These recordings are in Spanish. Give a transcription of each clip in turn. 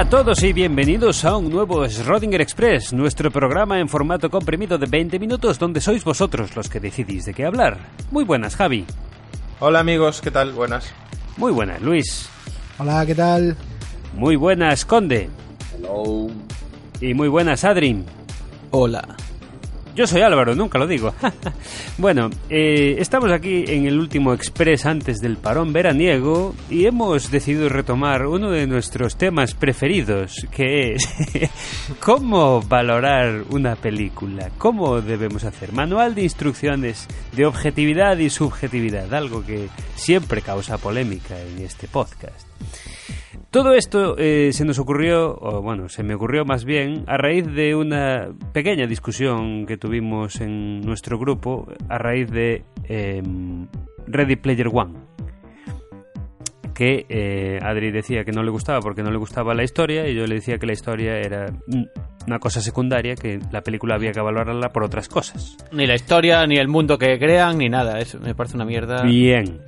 Hola a todos y bienvenidos a un nuevo Schrödinger Express, nuestro programa en formato comprimido de 20 minutos donde sois vosotros los que decidís de qué hablar. Muy buenas, Javi. Hola amigos, ¿qué tal? Buenas. Muy buenas, Luis. Hola, ¿qué tal? Muy buenas, Conde. Hello. Y muy buenas, Adrin. Hola. Yo soy Álvaro, nunca lo digo. bueno, eh, estamos aquí en el último Express antes del parón veraniego y hemos decidido retomar uno de nuestros temas preferidos, que es cómo valorar una película, cómo debemos hacer. Manual de instrucciones de objetividad y subjetividad, algo que siempre causa polémica en este podcast. Todo esto eh, se nos ocurrió, o bueno, se me ocurrió más bien, a raíz de una pequeña discusión que tuvimos en nuestro grupo a raíz de eh, Ready Player One. Que eh, Adri decía que no le gustaba porque no le gustaba la historia y yo le decía que la historia era una cosa secundaria, que la película había que valorarla por otras cosas. Ni la historia, ni el mundo que crean, ni nada. Eso me parece una mierda. Bien.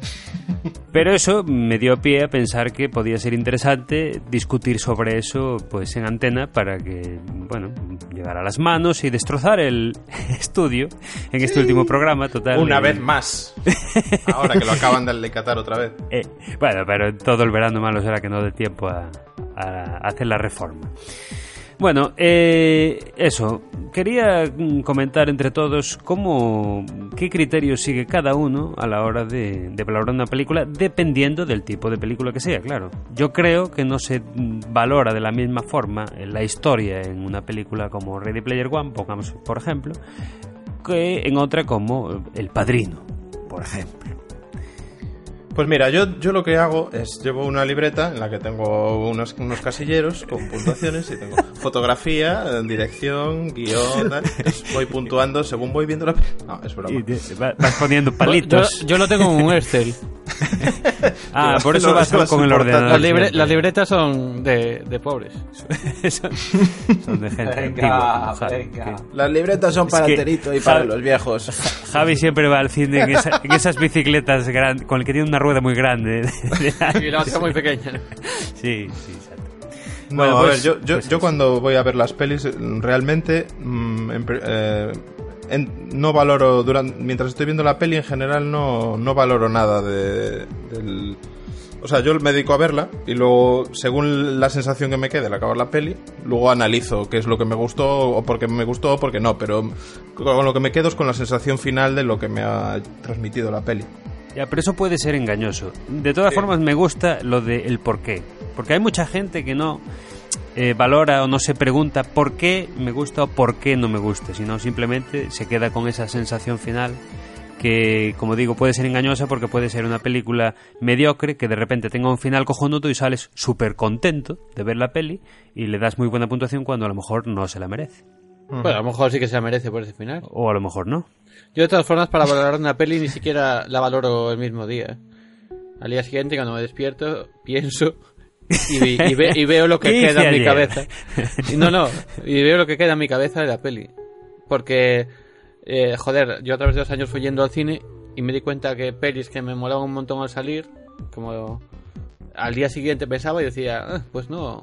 Pero eso me dio pie a pensar que podía ser interesante discutir sobre eso pues en antena para que, bueno, llegar a las manos y destrozar el estudio en este último programa total. Una vez más. Ahora que lo acaban de lecatar otra vez. Eh, bueno, pero todo el verano malo será que no dé tiempo a, a hacer la reforma. Bueno, eh, eso. Quería mm, comentar entre todos cómo, qué criterios sigue cada uno a la hora de, de valorar una película, dependiendo del tipo de película que sea, claro. Yo creo que no se mm, valora de la misma forma la historia en una película como Ready Player One, pongamos por ejemplo, que en otra como El Padrino, por ejemplo. Pues mira, yo, yo lo que hago es llevo una libreta en la que tengo unos, unos casilleros con puntuaciones y tengo fotografía, dirección, guion, tal. Entonces voy puntuando según voy viendo la... No, es broma. Y te- va- vas poniendo palitos. Yo, yo lo tengo en un Excel. Ah, por eso vas con el ordenador. Las, libre- siempre. las libretas son de, de pobres. son, son de gente Venga, antigua. Javi, venga. que- Las libretas son para Terito y para Javi- los viejos. Javi siempre va al cine en, esa- en esas bicicletas grandes, con el que tiene una rueda muy grande. Y la otra muy pequeña. sí, sí, exacto. No, Bueno, a pues- ver, yo, yo, pues yo cuando voy a ver las pelis, eh, realmente mm, eh, en- no valoro, durante, mientras estoy viendo la peli en general no, no valoro nada de, del... O sea, yo me dedico a verla y luego, según la sensación que me quede al acabar la peli, luego analizo qué es lo que me gustó o porque me gustó o porque no, pero con lo que me quedo es con la sensación final de lo que me ha transmitido la peli. Ya, pero eso puede ser engañoso. De todas formas, me gusta lo de el por qué. Porque hay mucha gente que no eh, valora o no se pregunta por qué me gusta o por qué no me gusta, sino simplemente se queda con esa sensación final que, como digo, puede ser engañosa porque puede ser una película mediocre que de repente tenga un final cojonudo y sales súper contento de ver la peli y le das muy buena puntuación cuando a lo mejor no se la merece. Bueno, a lo mejor sí que se la merece por ese final. O a lo mejor no. Yo de todas formas para valorar una peli ni siquiera la valoro el mismo día. Al día siguiente cuando me despierto pienso y, vi- y ve- y veo lo que ¿Qué hice queda en mi cabeza. Y no, no, y veo lo que queda en mi cabeza de la peli. Porque, eh, joder, yo a través de los años fui yendo al cine y me di cuenta que pelis que me molaban un montón al salir, como al día siguiente pensaba y decía, "Ah, pues no,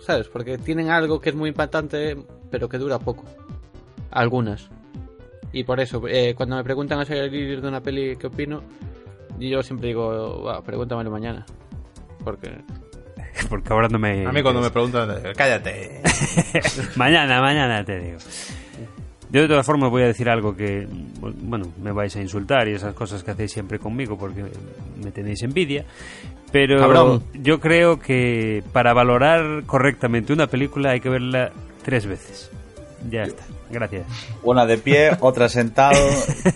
¿sabes? Porque tienen algo que es muy impactante, pero que dura poco. Algunas. Y por eso, eh, cuando me preguntan a salir de una peli, ¿qué opino? Yo siempre digo, "Va, pregúntamelo mañana. Porque Porque ahora no me... A mí cuando me preguntan, eh, cállate. mañana, mañana te digo. Yo de todas formas voy a decir algo que, bueno, me vais a insultar y esas cosas que hacéis siempre conmigo porque me tenéis envidia, pero Cabrón. yo creo que para valorar correctamente una película hay que verla tres veces. Ya está, gracias. Una de pie, otra sentado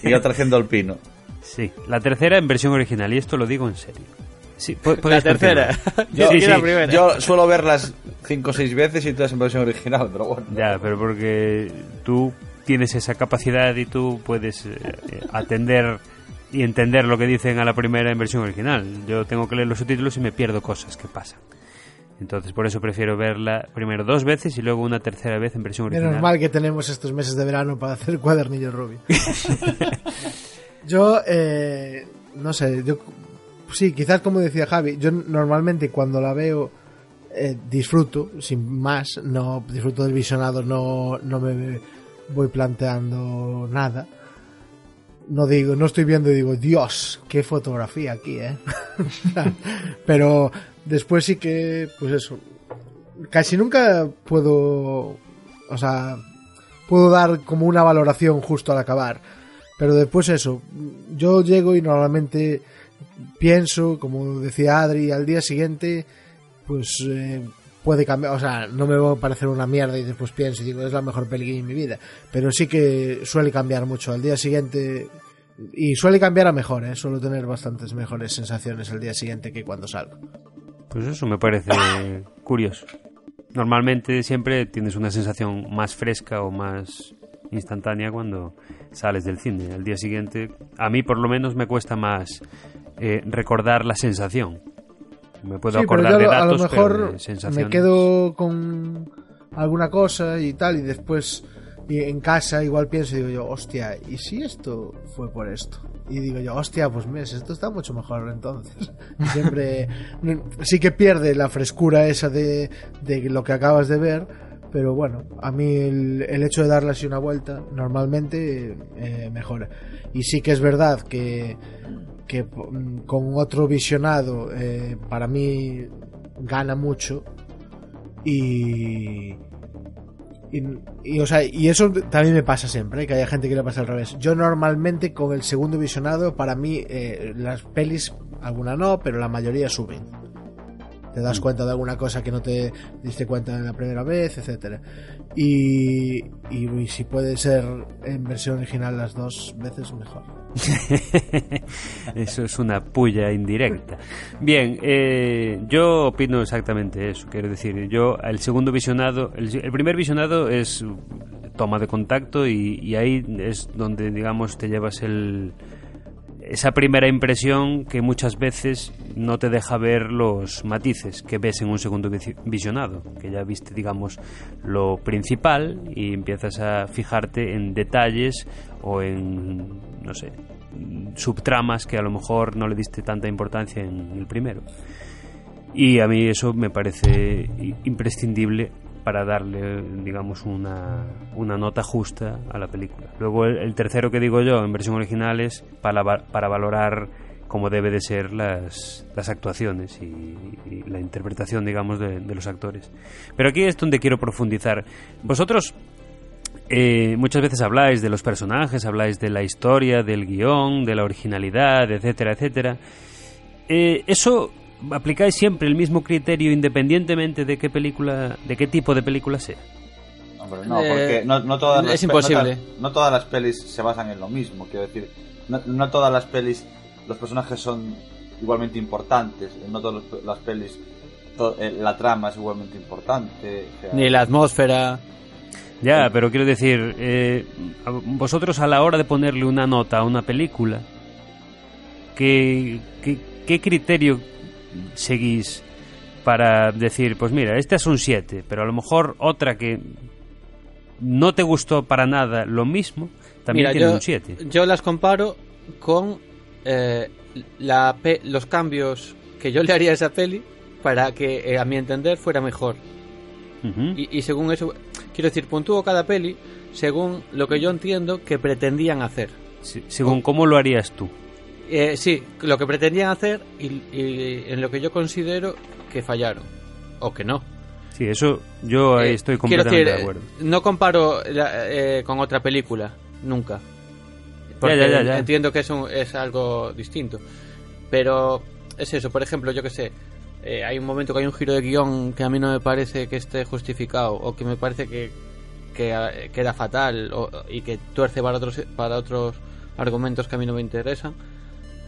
y otra haciendo el pino. Sí, la tercera en versión original y esto lo digo en serio. Sí, la tercera. Yo Sí, sí, la primera. Yo suelo verlas cinco o seis veces y todas en versión original, pero bueno. Ya, pero porque tú tienes esa capacidad y tú puedes eh, eh, atender y entender lo que dicen a la primera en versión original. Yo tengo que leer los subtítulos y me pierdo cosas que pasan. Entonces, por eso prefiero verla primero dos veces y luego una tercera vez en versión original. Menos mal que tenemos estos meses de verano para hacer cuadernillo Ruby. yo, eh, no sé, yo sí, quizás como decía Javi, yo normalmente cuando la veo eh, disfruto, sin más, no disfruto del visionado, no, no me voy planteando nada. No digo, no estoy viendo y digo, Dios, qué fotografía aquí, ¿eh? Pero después sí que, pues eso, casi nunca puedo, o sea, puedo dar como una valoración justo al acabar. Pero después eso, yo llego y normalmente pienso, como decía Adri, al día siguiente, pues eh, puede cambiar, o sea, no me va a parecer una mierda y después pienso y digo, es la mejor peli en mi vida, pero sí que suele cambiar mucho. Al día siguiente, y suele cambiar a mejor, ¿eh? suelo tener bastantes mejores sensaciones el día siguiente que cuando salgo. Pues eso me parece curioso. Normalmente siempre tienes una sensación más fresca o más instantánea cuando sales del cine. Al día siguiente, a mí por lo menos me cuesta más eh, recordar la sensación. Me puedo Sí, pero acordar yo de a datos, lo pero mejor sensaciones. me quedo con alguna cosa y tal, y después y en casa igual pienso y digo yo, hostia, ¿y si esto fue por esto? Y digo yo, hostia, pues mes, esto está mucho mejor entonces. Siempre sí que pierde la frescura esa de, de lo que acabas de ver, pero bueno, a mí el, el hecho de darle así una vuelta normalmente eh, mejora. Y sí que es verdad que que mm, con otro visionado eh, para mí gana mucho y, y, y, o sea, y eso también me pasa siempre, ¿eh? que haya gente que le pasa al revés. Yo normalmente con el segundo visionado, para mí eh, las pelis, alguna no, pero la mayoría suben. Te das cuenta de alguna cosa que no te diste cuenta en la primera vez. Y, y, y si puede ser en versión original las dos veces, mejor. eso es una puya indirecta. Bien, eh, yo opino exactamente eso. Quiero decir, yo el segundo visionado, el, primer visionado es toma de contacto y ahí es donde, digamos, te llevas el, esa primera impresión que muchas veces no te deja ver los matices que ves en un segundo visi- visionado, que ya viste, digamos, lo principal y empiezas a fijarte en detalles o en, no sé, subtramas que a lo mejor no le diste tanta importancia en el primero. Y a mí eso me parece imprescindible para darle, digamos, una, una nota justa a la película. Luego el, tercero que digo yo en versión original es para, para valorar cómo debe de ser las, las actuaciones y, la interpretación, digamos, de, de los actores. Pero aquí es donde quiero profundizar. Vosotros eh, muchas veces habláis de los personajes, habláis de la historia, del guion, de la originalidad, etcétera, etcétera. Eh, eso aplicáis siempre el mismo criterio independientemente de qué película, de qué tipo de película sea. Hombre, no, Eh, porque no, no todas las es imposible. No, todas- no todas las pelis se basan en lo mismo, quiero decir. No, no todas las pelis, los personajes son igualmente importantes. No todas las pelis, to- eh, la trama es igualmente importante. o sea, Ni la atmósfera. Ya, pero quiero decir, eh, vosotros a la hora de ponerle una nota a una película, ¿qué, qué, qué criterio seguís para decir, pues mira, este es un 7, pero a lo mejor otra que no te gustó para nada lo mismo, también Mira, tiene yo, un 7? yo las comparo con eh, la pe- los cambios que yo le haría a esa peli para que, eh, a mi entender, fuera mejor. Y, y según eso, quiero decir, puntúo cada peli según lo que yo entiendo que pretendían hacer. Sí, según cómo lo harías tú. Eh, sí, lo que pretendían hacer y, y en lo que yo considero que fallaron. O que no. Sí, eso yo ahí Eh, estoy completamente decir, de acuerdo. eh, No comparo la- eh, con otra película, nunca. Porque ya, ya, ya. entiendo que es, un- es algo distinto. Pero es eso, por ejemplo, yo que sé, eh, hay un momento que hay un giro de guion que a mí no me parece que esté justificado o que me parece que, que eh, queda fatal o- y que tuerce para otros, para otros argumentos que a mí no me interesan.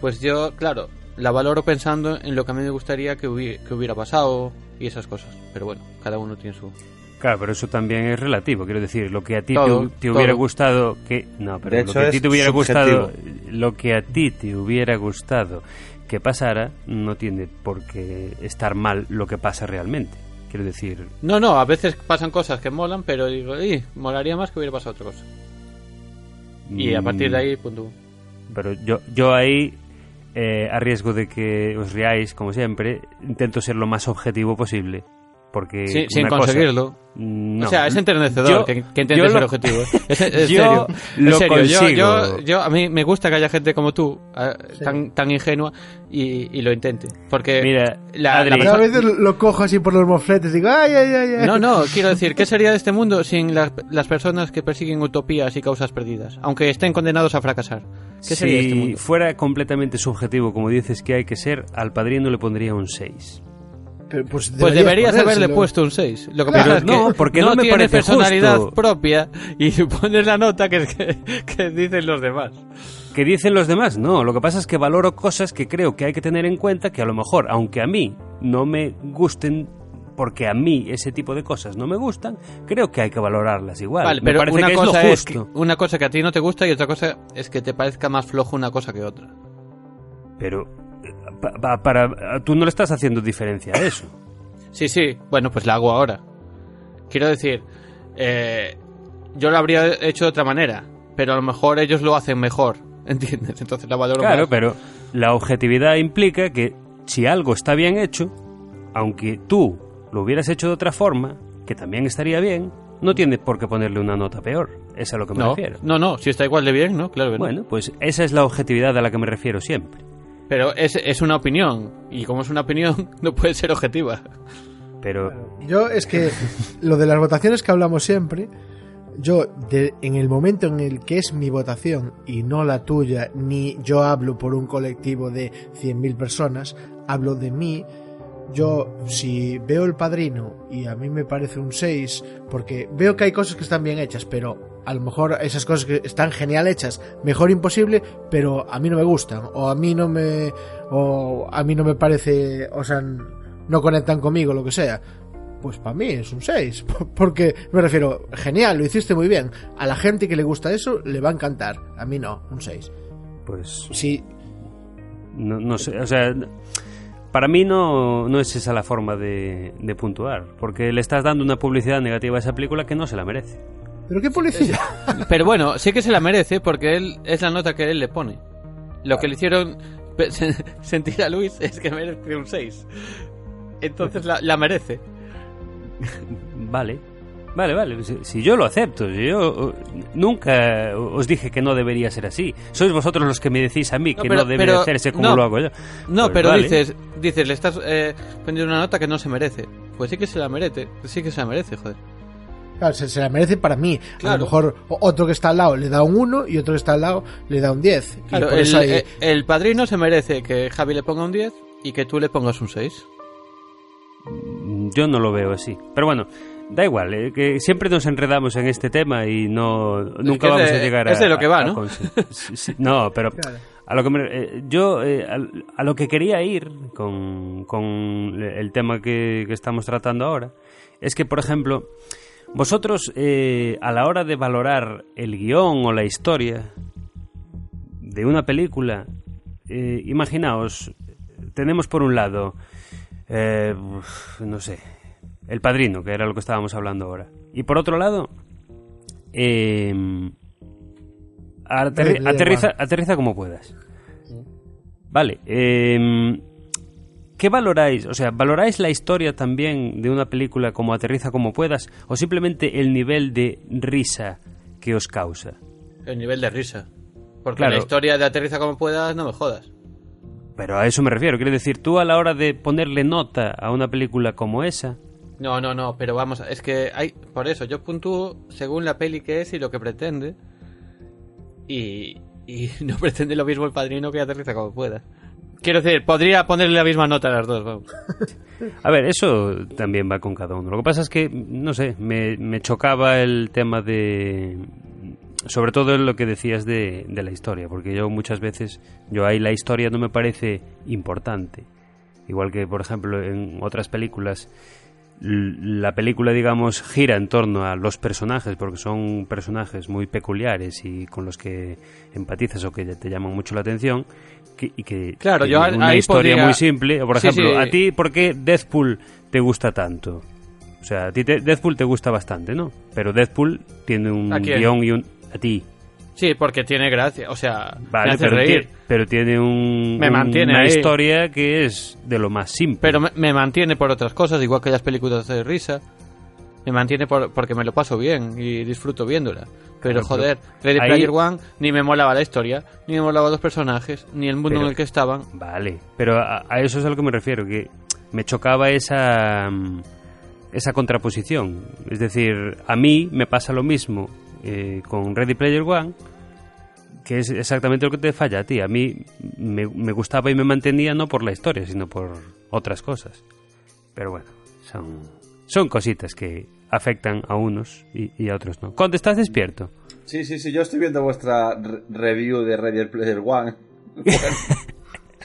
Pues yo, claro, la valoro pensando en lo que a mí me gustaría que hubi- que hubiera pasado y esas cosas. Pero bueno, cada uno tiene su... Claro, pero eso también es relativo. Quiero decir, lo que a ti Todo, te, te hubiera gustado que no, pero De lo que a ti te hubiera subjetivo. gustado, lo que a ti te hubiera gustado que pasara, no tiene por qué estar mal lo que pasa realmente. Quiero decir, No, no, a veces pasan cosas que molan, pero digo, "Ih, molaría más que hubiera pasado otra cosa. Y a partir de mm, ahí, punto. Pero yo, yo ahí, eh, a riesgo de que os riáis, como siempre, intento ser lo más objetivo posible. Porque Sí, sin cosa- conseguirlo. No. O sea, es enternecedor Yo- que, que ser lo- objetivo. Es, es Yo serio. lo en serio. Yo, consigo. yo, yo- a mí me gusta que haya gente como tú, eh, tan, tan ingenua, y, y lo intente. Porque Mira, la, Adri, la a veces lo cojo así por los mofletes y digo, ay, ay, ay, ay. No, no, quiero decir, ¿qué sería de este mundo sin las, las personas que persiguen utopías y causas perdidas? Aunque estén condenados a fracasar. ¿Qué sería de este si mundo? fuera completamente subjetivo, como dices que hay que ser, al padrino le pondría un 6. Pero, pues, Pues deberías haberle puesto un 6. Lo que Claro, pasa es que no, porque no me tiene parece personalidad justo. propia y pones la nota que, que, que dicen los demás. ¿Qué dicen los demás? No, lo que pasa es que valoro cosas que creo que hay que tener en cuenta que a lo mejor, aunque a mí no me gusten, porque a mí ese tipo de cosas no me gustan, creo que hay que valorarlas igual. Vale, me pero parece una que es cosa lo es que, justo. una cosa que a ti no te gusta y otra cosa es que te parezca más flojo una cosa que otra. Pero pa- pa- para, tú no le estás haciendo diferencia a eso. Sí, sí, bueno, pues la hago ahora. Quiero decir, eh, yo lo habría hecho de otra manera, pero a lo mejor ellos lo hacen mejor, ¿entiendes? Entonces la valoro Claro, más. pero la objetividad implica que si algo está bien hecho, aunque tú lo hubieras hecho de otra forma, que también estaría bien, no tiene por qué ponerle una nota peor. Es a lo que me no, refiero. no, no, si está igual de bien, ¿no? Claro que no. Bueno, pues esa es la objetividad a la que me refiero siempre. Pero es, es una opinión, y como es una opinión, no puede ser objetiva. Pero Yo es que lo de las votaciones que hablamos siempre, yo de- en el momento en el que es mi votación y no la tuya, ni yo hablo por un colectivo de 100.000 personas, hablo de mí. Yo, si veo el padrino y a mí me parece un 6, porque veo que hay cosas que están bien hechas, pero a lo mejor esas cosas que están genial hechas, mejor imposible, pero a mí no me gustan, o a mí no me, o a mí no me parece, o sea, no conectan conmigo, lo que sea. Pues para mí es un 6, porque me refiero, genial, lo hiciste muy bien. A la gente que le gusta eso le va a encantar, a mí no, un 6. pues Sí, no, no sé, o sea, para mí no, no es esa la forma de, de puntuar, porque le estás dando una publicidad negativa a esa película que no se la merece. Pero qué policía. Pero bueno, sí que se la merece porque él es la nota que él le pone. Lo que le hicieron sentir a Luis es que merece un 6. Entonces la, la merece. Vale, vale, vale. Si, si yo lo acepto, si yo eh, nunca os dije que no debería ser así. Sois vosotros los que me decís a mí No, que pero- no debe pero- hacerse como no. lo hago yo. No, Pues pero vale. dices, dices, le estás eh, poniendo una nota que no se merece. Pues sí que se la merece, sí que se la merece, joder. Claro, se, se la merece para mí. A Claro. lo mejor otro que está al lado le da un 1 y otro que está al lado le da un 10. Y Claro, el, hay- eh, el padrino se merece que Javi le ponga un 10 y que tú le pongas un 6. Yo no lo veo así. Pero bueno, da igual, eh, que siempre nos enredamos en este tema y no nunca vamos de- a llegar a es de lo que va, a- a ¿no? conse- sí, sí, no, pero Claro. a lo que me- eh, yo eh, al- a, lo que quería ir con, con el tema que, que estamos tratando ahora es que, por ejemplo, vosotros eh, a la hora de valorar el guion o la historia de una película, eh, imaginaos, tenemos por un lado, eh, no sé, El Padrino, que era lo que estábamos hablando ahora, y por otro lado, eh, aterri- aterriza, aterriza como puedas. Vale, eh, ¿qué valoráis? O sea, ¿valoráis la historia también de una película como Aterriza como puedas o simplemente el nivel de risa que os causa? El nivel de risa. Porque Claro. la historia de aterriza como puedas, no me jodas. Pero a eso me refiero, quiero decir, tú a la hora de ponerle nota a una película como esa, No, no, no, pero vamos, es que hay, por eso, yo puntúo según la peli que es y lo que pretende. Y, y no pretende lo mismo el padrino que aterriza como pueda. Quiero decir, podría ponerle la misma nota a las dos. A ver, eso también va con cada uno. Lo que pasa es que, no sé, me, me chocaba el tema de... Sobre todo en lo que decías de, de la historia, porque yo muchas veces, yo ahí la historia no me parece importante. Igual que, por ejemplo, en otras películas, la película, digamos, gira en torno a los personajes, porque son personajes muy peculiares y con los que empatizas o que te llaman mucho la atención. que- y que Claro, yo una historia podría- muy simple. O, por Sí, ejemplo, sí. a ti, ¿por qué Deadpool te gusta tanto? O sea, a ti te- Deadpool te gusta bastante, ¿no? Pero Deadpool tiene un guion y un... A ti. Sí, porque tiene gracia, o sea, Vale, me hace pero, reír. pero tiene un, Me mantiene una ahí. historia que es de lo más simple. Pero me, me mantiene por otras cosas, igual que las películas de risa. Me mantiene por, porque me lo paso bien y disfruto viéndola. Pero Claro, joder, Ready ahí- Player One ni me molaba la historia, ni me molaba los personajes, ni el mundo Pero- en el que estaban. Vale, pero a, a eso es a lo que me refiero, que me chocaba esa, mm, esa contraposición. Es decir, a mí me pasa lo mismo eh, con Ready Player One, que es exactamente lo que te falla a ti. A mí me, me gustaba y me mantenía no por la historia, sino por otras cosas. Pero bueno, son, son cositas que afectan a unos y, y a otros no. Conde, ¿estás despierto? Sí, sí, sí, yo estoy viendo vuestra re- review de Ready Player One. Bueno,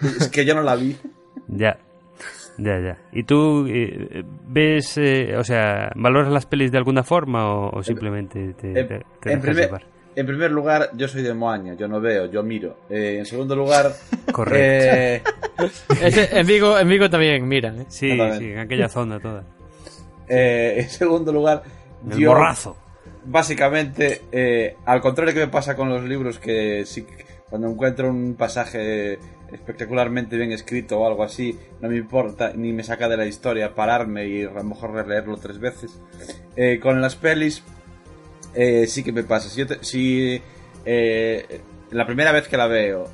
es que yo no la vi. Ya, ya, ya. ¿Y tú eh, ves, eh, o sea, valoras las pelis de alguna forma o, o simplemente te, En, te- te en dejas primer, llevar? en primer lugar, yo soy de Moaña, yo no veo, yo miro. Eh, en segundo lugar, Correcto. eh, Ese- en, Vigo, en Vigo también miran. ¿eh? Sí, sí, en aquella zona toda. eh, en segundo lugar, El yo borrazo. básicamente, eh, al contrario que me pasa con los libros, que sí, que cuando encuentro un pasaje espectacularmente bien escrito o algo así, no me importa ni me saca de la historia pararme y a lo mejor releerlo tres veces. Eh, con las pelis, eh, sí que me pasa. Si, eh, la primera vez que la veo,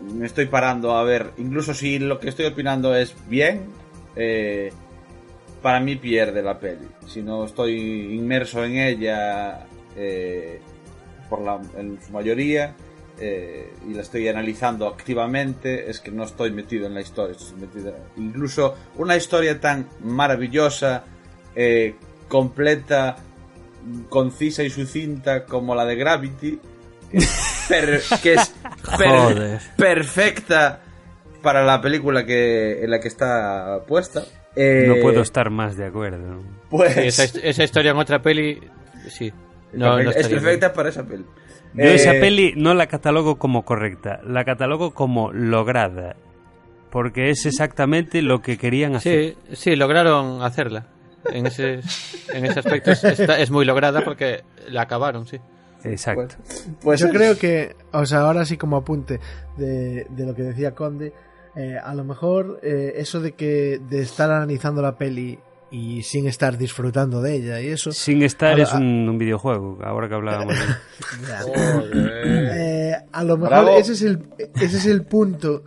me estoy parando a ver, incluso si lo que estoy opinando es bien, para mí pierde la peli. Si no estoy inmerso en ella, por la, en su mayoría, eh, y la estoy analizando activamente, es que no estoy metido en la historia. estoy metido- incluso una historia tan maravillosa, eh, completa, concisa y sucinta como la de Gravity, que es, per- que es per- Joder. perfecta para la película que, en la que está puesta. Eh, No puedo estar más de acuerdo. Pues, Sí, esa, esa historia en otra peli, sí. No, no es perfecta para esa peli. Yo Eh, esa peli no la catalogo como correcta, la catalogo como lograda. Porque es exactamente lo que querían hacer. Sí, sí, lograron hacerla. En ese, en ese aspecto es, está- es muy lograda porque la acabaron, sí. Exacto. Pues Yo es- creo que, o sea, ahora sí como apunte de, de lo que decía Conde, eh, a lo mejor eh, eso de que de estar analizando la peli y sin estar disfrutando de ella y eso, Sin estar es un, un videojuego, ahora que hablábamos. de- eh, a lo mejor Bravo. ese es el ese es el punto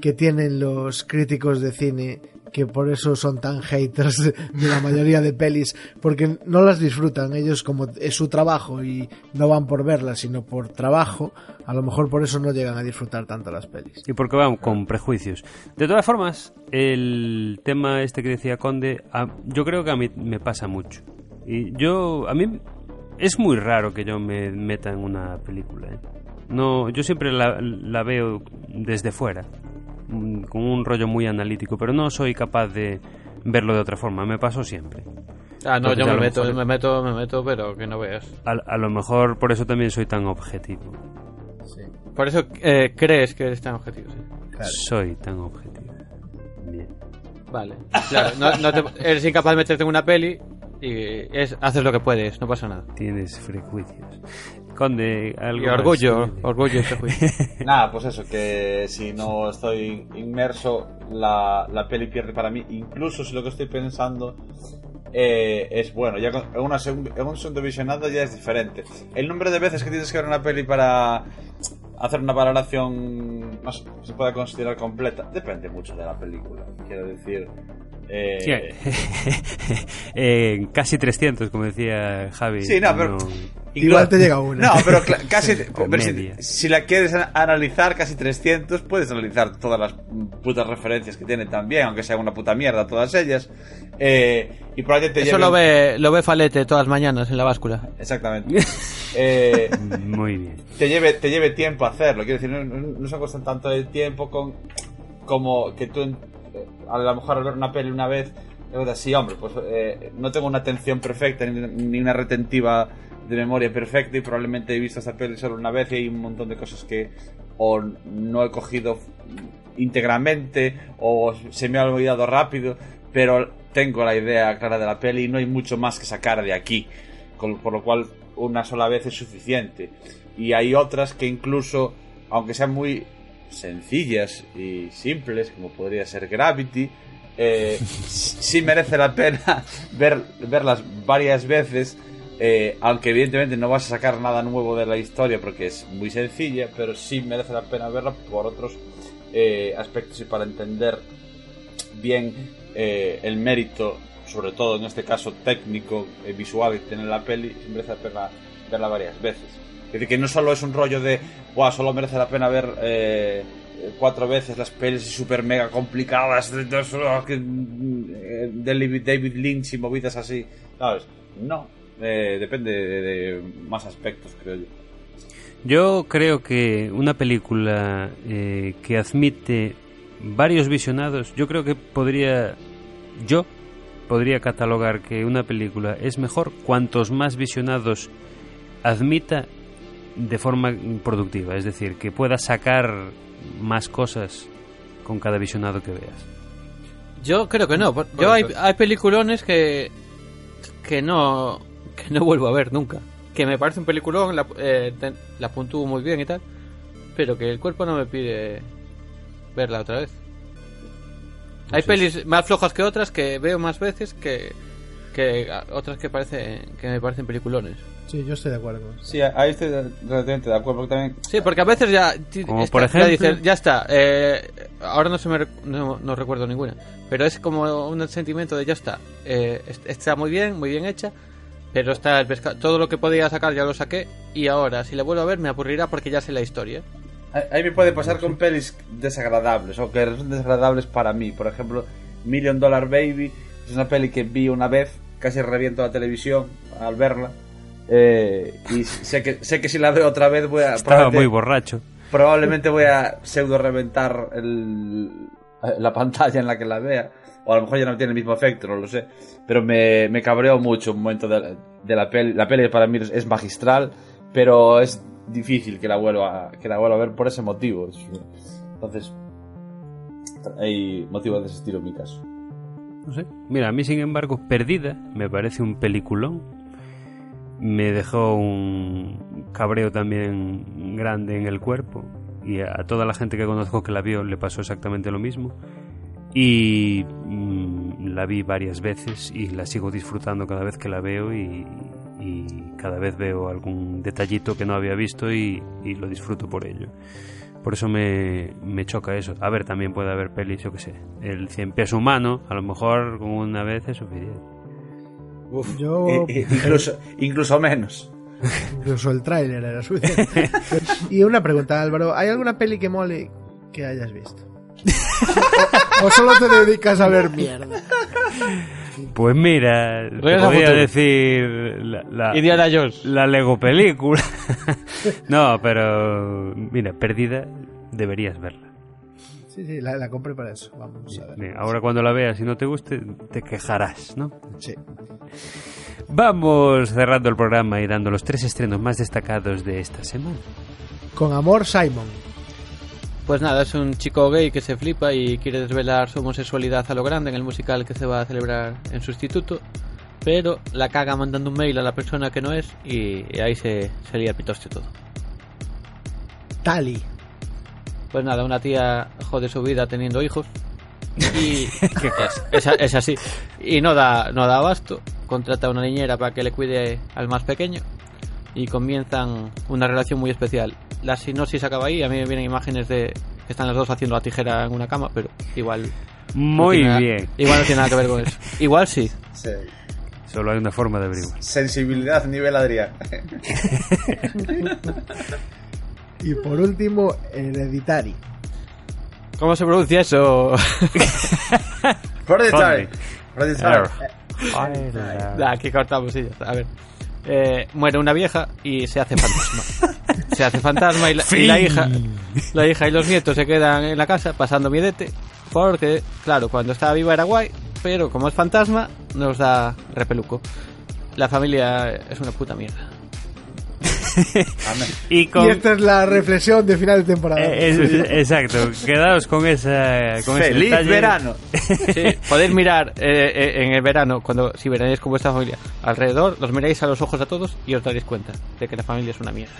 que tienen los críticos de cine que por eso son tan haters de, la mayoría de pelis porque no las disfrutan ellos como es su trabajo y no van por verlas sino por trabajo a lo mejor por eso no llegan a disfrutar tanto las pelis Y porque van con prejuicios. De todas formas, el tema este que decía Conde, yo creo que a mí me pasa mucho. Y yo, a mí, es muy raro que yo me meta en una película. ¿eh? No, yo siempre la, veo desde fuera, con un rollo muy analítico, pero no soy capaz de verlo de otra forma. Me pasó siempre. Ah, no, Entonces, yo me meto, mejor- me meto, me meto, pero que no veas. A, a lo mejor por eso también soy tan objetivo. Por eso eh, crees que eres tan objetivo, sí. Soy tan objetivo. Bien. Vale. Claro, no, no te- eres incapaz de meterte en una peli y es, haces lo que puedes, no pasa nada. Tienes prejuicios. Conde, algo Y más? orgullo, orgullo prejuicio. Nada, pues eso, que si no estoy inmerso, la, la peli pierde para mí. Incluso si lo que estoy pensando eh, es bueno. Ya con- en, una en un segundo visionado ya es diferente. El número de veces que tienes que ver una peli para hacer una valoración no sé, se puede considerar completa depende mucho de la película. Quiero decir. eh, Sí. Eh, casi 300, como decía Javi. Sí, no, pero- igual te llega una No, pero cla- casi. Pero si, media. si la quieres analizar casi 300, puedes analizar todas las putas referencias que tiene también, aunque sea una puta mierda todas ellas. Eh, y probablemente te Eso lo ve, lo ve Falete todas las mañanas en la báscula. Exactamente. Eh, Muy bien. te lleve te lleve tiempo hacerlo. Quiero decir, no, no- se cuestan tanto de tiempo con como que tú eh, a lo mejor al ver una peli una vez sí, hombre, pues eh, no tengo una atención perfecta ni, ni una retentiva de memoria perfecta y probablemente he visto esta peli solo una vez y hay un montón de cosas que o no he cogido íntegramente o se me ha olvidado rápido, pero tengo la idea clara de la peli y no hay mucho más que sacar de aquí. Por lo cual una sola vez es suficiente. Y hay otras que incluso, aunque sean muy sencillas y simples, como podría ser Gravity, eh, sí merece la pena ver, verlas varias veces. Eh, aunque evidentemente no vas a sacar nada nuevo de la historia porque es muy sencilla, pero sí merece la pena verla por otros eh, aspectos y para entender bien eh, el mérito, sobre todo en este caso técnico, eh, visual que tiene la peli, merece la pena verla varias veces. Es decir, que no solo es un rollo de, Buah, solo merece la pena ver cuatro veces las pelis super mega complicadas de, de, de- de David Lynch y movidas así, ¿sabes? No, eh, depende de, de más aspectos, creo yo. Yo creo que una película eh, que admite varios visionados, yo creo que podría, yo podría catalogar que una película es mejor cuantos más visionados admita de forma productiva, es decir, que pueda sacar más cosas con cada visionado que veas. Yo creo que no. Yo hay, hay peliculones que que no que no vuelvo a ver nunca. Que me parece un peliculón, la, eh, la puntúo muy bien y tal, pero que el cuerpo no me pide verla otra vez. hay pelis más flojas que otras que veo más veces que que otras que parece que me parecen peliculones. Sí, yo estoy de acuerdo. Sí, ahí estoy relativamente de acuerdo, porque también Sí, porque a veces ya. Como está- por ya ejemplo- dices, ya está. eh, ahora no se me no, no recuerdo ninguna. Pero es como un sentimiento de ya está. eh, est- está muy bien, muy bien hecha. Pero está el todo lo que podía sacar ya lo saqué. Y ahora, si la vuelvo a ver, me aburrirá porque ya sé la historia. Ahí- me puede pasar con pelis desagradables o que son desagradables para mí. Por ejemplo, Million Dollar Baby es una peli que vi una vez, casi reviento la televisión al verla. eh, y sé que, sé que si la veo otra vez voy a... Estaba probablemente- muy borracho. probablemente voy a pseudo reventar el- la pantalla en la que la vea. O a lo mejor ya no tiene el mismo efecto, no lo sé. Pero me, me cabreó mucho un momento de, de la peli. La peli para mí es, magistral, pero es difícil que la vuelva, que la vuelva a ver por ese motivo. Es- Entonces, hay motivos de ese estilo en mi caso. No sé. Mira, a mí, sin embargo, Perdida me parece un peliculón. Me dejó un cabreo también grande en el cuerpo. Y a toda la gente que conozco que la vio le pasó exactamente lo mismo. Y mm, la vi varias veces y la sigo disfrutando cada vez que la veo y, y cada vez veo algún detallito que no había visto y, y lo disfruto por ello. Por eso me, me choca eso. A ver, también puede haber pelis, yo que sé. El cien pies humano, a lo mejor con una vez es suficiente. Yo, incluso, incluso menos. incluso el tráiler era suficiente. y una pregunta, Álvaro, ¿hay alguna peli que mole que hayas visto? ¿O solo te dedicas a ver mierda? Pues mira, podría decir la, la, Indiana Jones. la Lego película. no, pero mira, perdida deberías verla. Sí, sí, la, la compré para eso. Vamos a ver. Bien, ahora cuando la veas y no te guste, te quejarás, ¿no? Sí. Vamos cerrando el programa y dando los tres estrenos más destacados de esta semana. Con amor, Simon. Pues nada, es un chico gay que se flipa y quiere desvelar su homosexualidad a lo grande en el musical que se va a celebrar en su instituto. Pero la caga mandando un mail a la persona que no es y, y ahí se, se lía pitoste todo. Tali. Pues nada, una tía jode su vida teniendo hijos y es, es- es así. Y no da, no da abasto. Contrata a una niñera para que le cuide al más pequeño y comienzan una relación muy especial. La sinopsis acaba ahí, a mí me vienen imágenes de que están las dos haciendo la tijera en una cama, pero igual... no Muy tiene nada- bien. Igual no tiene nada que ver con eso. Igual sí. Solo hay una forma de averiguar. Sensibilidad nivel Adrián. Y por último, Hereditary. ¿Cómo se pronuncia eso? Hereditary. Hereditary. Nah, aquí cortamos y ya está. A ver. Eh, muere una vieja y se hace fantasma. se hace fantasma y la, y la hija la hija y los nietos se quedan en la casa pasando miedete. Porque, claro, cuando estaba viva era guay, pero como es fantasma, nos da repeluco. La familia es una puta mierda. Y con... Y esta es la reflexión de final de temporada. Eh, es- es- exacto, quedaos con esa con ese ¡Feliz detalle. verano! Sí, podéis mirar eh, eh, en el verano, cuando si veranéis con vuestra familia, alrededor, los miráis a los ojos a todos y os daréis cuenta de que la familia es una mierda.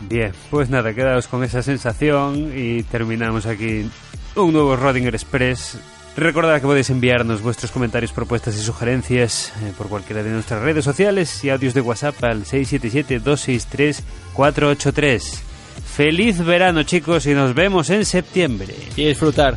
Bien, pues nada, quedaos con esa sensación y terminamos aquí un nuevo Rodinger Express. Recordad que podéis enviarnos vuestros comentarios, propuestas y sugerencias eh, por cualquiera de nuestras redes sociales y audios de WhatsApp al 677-263-483. Feliz verano chicos y nos vemos en septiembre. Y disfrutar.